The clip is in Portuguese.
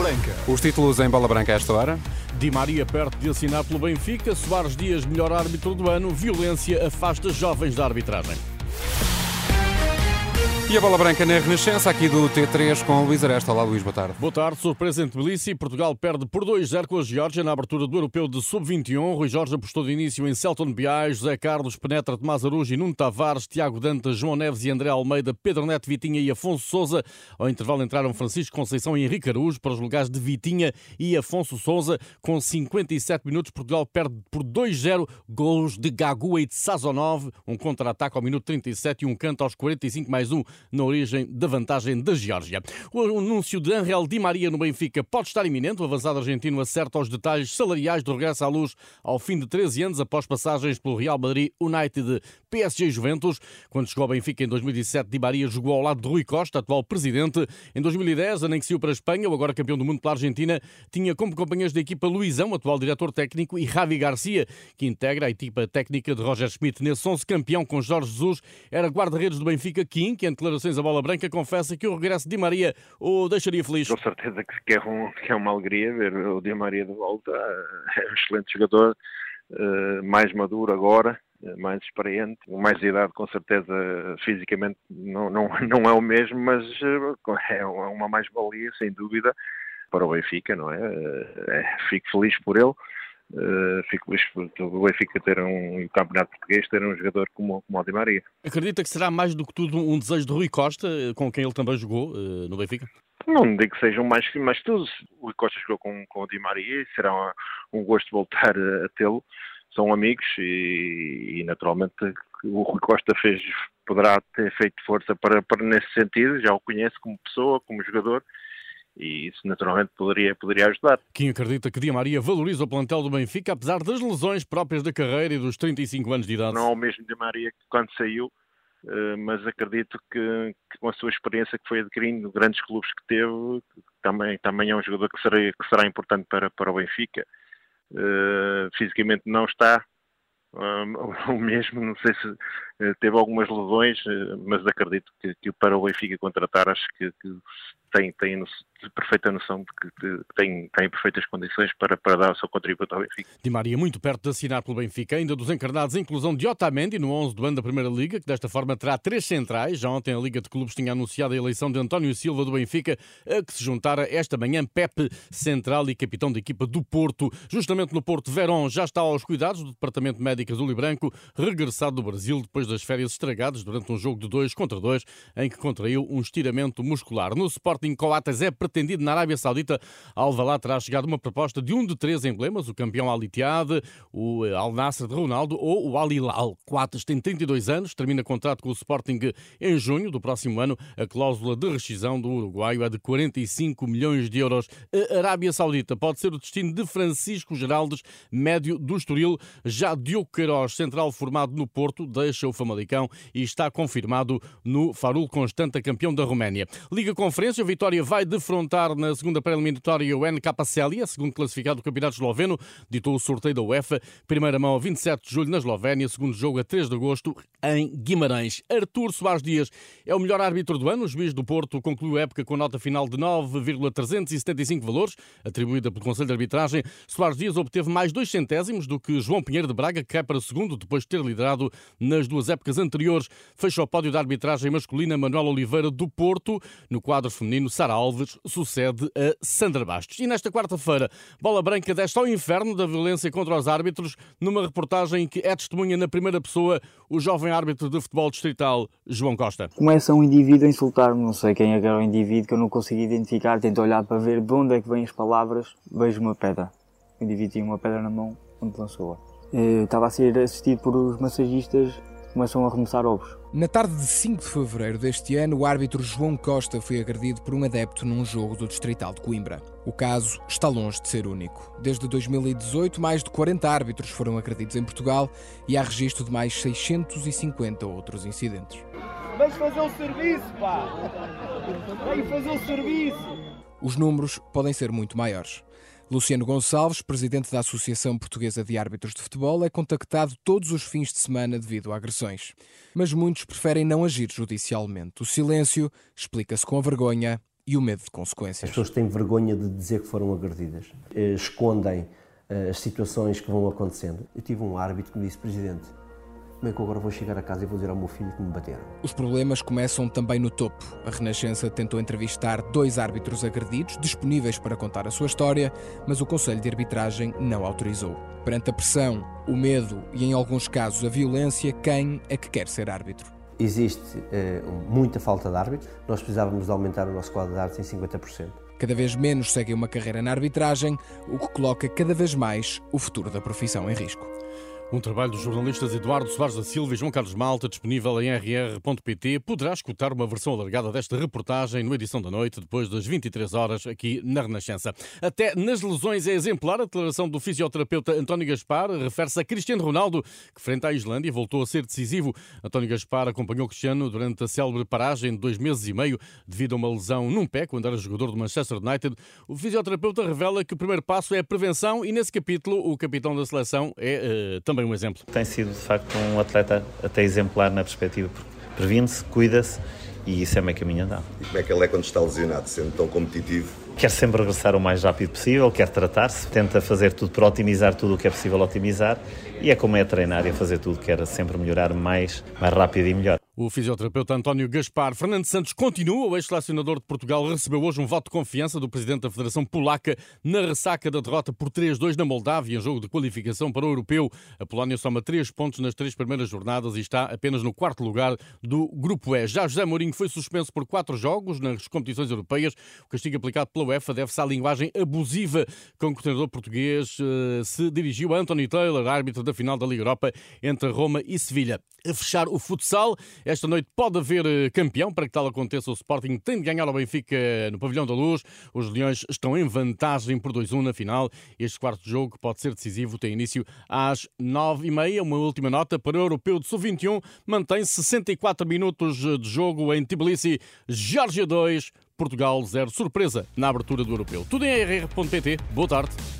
Branca. Os títulos em bola branca a esta hora. Di Maria perto de assinar pelo Benfica, Soares Dias melhor árbitro do ano, violência afasta jovens da arbitragem. E a bola branca na Renascença, aqui do T3 com o Luís Aresta. Olá, Luís, boa tarde. Boa tarde, surpresa em Tbilisi. Portugal perde por 2-0 com a Geórgia na abertura do Europeu de Sub-21. Rui Jorge apostou de início em Celton Biais, José Carlos penetra Tomás e Nuno Tavares, Tiago Dantas, João Neves e André Almeida, Pedro Neto, Vitinha e Afonso Souza. Ao intervalo entraram Francisco Conceição e Henrique Arujo para os lugares de Vitinha e Afonso Souza. Com 57 minutos, Portugal perde por 2-0 gols de Gagua e de Sazonov. Um contra-ataque ao minuto 37 e um canto aos 45 mais um na origem da vantagem da Geórgia. O anúncio de Angel Di Maria no Benfica pode estar iminente. O avançado argentino acerta os detalhes salariais do regresso à luz ao fim de 13 anos após passagens pelo Real Madrid, United, PSG e Juventus. Quando chegou ao Benfica em 2017, Di Maria jogou ao lado de Rui Costa, atual presidente. Em 2010, anexou para a Espanha, o agora campeão do mundo pela Argentina, tinha como companheiros da equipa Luizão, atual diretor técnico, e Javi Garcia, que integra a equipa técnica de Roger Schmidt. Nesse 11 campeão com Jorge Jesus, era guarda-redes do Benfica, Kim, que em declarações a bola branca confessa que o regresso de Di Maria o deixaria feliz. Com certeza que é, um, que é uma alegria ver o Di Maria de volta. É um excelente jogador, eh, mais maduro agora, eh, mais experiente, mais idade, com certeza fisicamente não, não, não é o mesmo, mas eh, é uma mais-valia, sem dúvida, para o Benfica, não é? é fico feliz por ele. Uh, fico feliz por o Benfica ter um, um campeonato português, ter um jogador como, como o Di Maria. Acredita que será mais do que tudo um desejo de Rui Costa, com quem ele também jogou uh, no Benfica? Não digo que sejam mais que mais tudo. O Rui Costa jogou com, com o Di Maria e será um, um gosto voltar a, a tê-lo. São amigos e, e, naturalmente o Rui Costa fez, poderá ter feito força para, para nesse sentido. Já o conhece como pessoa, como jogador e isso naturalmente poderia, poderia ajudar. Quem acredita que Di Maria valoriza o plantel do Benfica, apesar das lesões próprias da carreira e dos 35 anos de idade? Não é o mesmo Di Maria que quando saiu, eh, mas acredito que, que, com a sua experiência que foi adquirindo, grandes clubes que teve, também, também é um jogador que será, que será importante para, para o Benfica. Uh, fisicamente não está um, o mesmo, não sei se teve algumas lesões, uh, mas acredito que, que, para o Benfica contratar acho que, que tem, tem perfeita noção de que tem, tem perfeitas condições para, para dar o seu contributo ao Benfica. Di Maria muito perto de assinar pelo Benfica, ainda dos encarnados, a inclusão de Otamendi no 11 do ano da Primeira Liga, que desta forma terá três centrais. Já ontem a Liga de Clubes tinha anunciado a eleição de António Silva do Benfica, a que se juntara esta manhã Pepe, central e capitão da equipa do Porto. Justamente no Porto, Verón já está aos cuidados do Departamento Médico Azul e Branco, regressado do Brasil depois das férias estragadas durante um jogo de 2 contra 2, em que contraiu um estiramento muscular. No Sporting Coates é pretendido na Arábia Saudita. Ao Alvalade terá chegado uma proposta de um de três emblemas, o campeão Al Ittihad, o eh, Al Nasser de Ronaldo ou o Al Hilal. Coates tem 32 anos, termina contrato com o Sporting em junho do próximo ano. A cláusula de rescisão do uruguaio é de 45 milhões de euros. A Arábia Saudita pode ser o destino de Francisco Geraldes, médio do Estoril. Já Diogo Queiroz, central formado no Porto, deixa o Famalicão e está confirmado no Farul Constanta, campeão da Roménia. Liga Conferência, Vitória vai defrontar na segunda pré-eliminatória o NKCL, segundo classificado do Campeonato Esloveno, ditou o sorteio da UEFA. Primeira mão a 27 de julho na Eslovénia, segundo jogo a 3 de agosto em Guimarães. Artur Soares Dias é o melhor árbitro do ano. O juiz do Porto concluiu a época com nota final de 9,375 valores, atribuída pelo Conselho de Arbitragem. Soares Dias obteve mais dois centésimos do que João Pinheiro de Braga, que cai para segundo, depois de ter liderado nas duas épocas anteriores. Fecha o pódio da arbitragem masculina Manuel Oliveira do Porto. No quadro feminino, Sara Alves sucede a Sandra Bastos. E nesta quarta-feira, Bola Branca desta ao inferno da violência contra os árbitros, numa reportagem que é testemunha na primeira pessoa o jovem árbitro de futebol distrital, João Costa. Começa um indivíduo a insultar-me, não sei quem é que era o indivíduo, que eu não consigo identificar, tento olhar para ver de onde é que vêm as palavras, vejo uma pedra. O indivíduo tinha uma pedra na mão, onde lançou-a. Eu estava a ser assistido por os massagistas começam a arremessar ovos. Na tarde de 5 de fevereiro deste ano, o árbitro João Costa foi agredido por um adepto num jogo do Distrital de Coimbra. O caso está longe de ser único. Desde 2018, mais de 40 árbitros foram agredidos em Portugal e há registro de mais 650 outros incidentes. Vamos fazer o serviço, pá! Vem fazer o serviço! Os números podem ser muito maiores. Luciano Gonçalves, presidente da Associação Portuguesa de Árbitros de Futebol, é contactado todos os fins de semana devido a agressões. Mas muitos preferem não agir judicialmente. O silêncio explica-se com a vergonha e o medo de consequências. As pessoas têm vergonha de dizer que foram agredidas, eh, escondem eh, as situações que vão acontecendo. Eu tive um árbitro que me disse, Presidente, como é que eu agora vou chegar a casa e vou dizer ao meu filho que me bateram? Os problemas começam também no topo. A Renascença tentou entrevistar dois árbitros agredidos, disponíveis para contar a sua história, mas o Conselho de Arbitragem não autorizou. Perante a pressão, o medo e, em alguns casos, a violência, quem é que quer ser árbitro? existe eh, muita falta de árbitros. Nós precisávamos de aumentar o nosso quadro de árbitros em 50%. Cada vez menos seguem uma carreira na arbitragem, o que coloca cada vez mais o futuro da profissão em risco. Um trabalho dos jornalistas Eduardo Soares da Silva e João Carlos Malta, disponível em rr.pt. Poderá escutar uma versão alargada desta reportagem no edição da noite, depois das 23 horas, aqui na Renascença. Até nas lesões é exemplar a declaração do fisioterapeuta António Gaspar, refere-se a Cristiano Ronaldo, que frente à Islândia voltou a ser decisivo. António Gaspar acompanhou Cristiano durante a célebre paragem de dois meses e meio, devido a uma lesão num pé, quando era jogador do Manchester United. O fisioterapeuta revela que o primeiro passo é a prevenção e, nesse capítulo, o capitão da seleção é uh, também também um exemplo. Tem sido, de facto, um atleta até exemplar na perspectiva, porque previne-se, cuida-se e isso é meio caminho andado. E como é que ele é quando está lesionado, sendo tão competitivo? Quer sempre regressar o mais rápido possível, quer tratar-se, tenta fazer tudo para otimizar tudo o que é possível otimizar e é como é treinar e a fazer tudo, quer sempre melhorar mais, mais rápido e melhor. O fisioterapeuta António Gaspar Fernando Santos continua. O ex-selecionador de Portugal recebeu hoje um voto de confiança do presidente da Federação Polaca na ressaca da derrota por 3-2 na Moldávia, em jogo de qualificação para o Europeu. A Polónia soma três pontos nas três primeiras jornadas e está apenas no quarto lugar do Grupo E. Já José Mourinho foi suspenso por quatro jogos nas competições europeias. O castigo aplicado pela UEFA deve-se à linguagem abusiva com que o treinador português uh, se dirigiu a Anthony Taylor, árbitro da final da Liga Europa entre Roma e Sevilha. A fechar o futsal, esta noite pode haver eh, campeão. Para que tal aconteça, o Sporting tem de ganhar ao Benfica no Pavilhão da Luz. Os Leões estão em vantagem por 2-1 na final. Este quarto jogo pode ser decisivo. Tem início às 9h30. Uma última nota para o Europeu de Sub-21. Mantém 64 minutos de jogo em Tbilisi. Geórgia 2, Portugal 0. Surpresa na abertura do Europeu. Tudo em rr.pt. Boa tarde.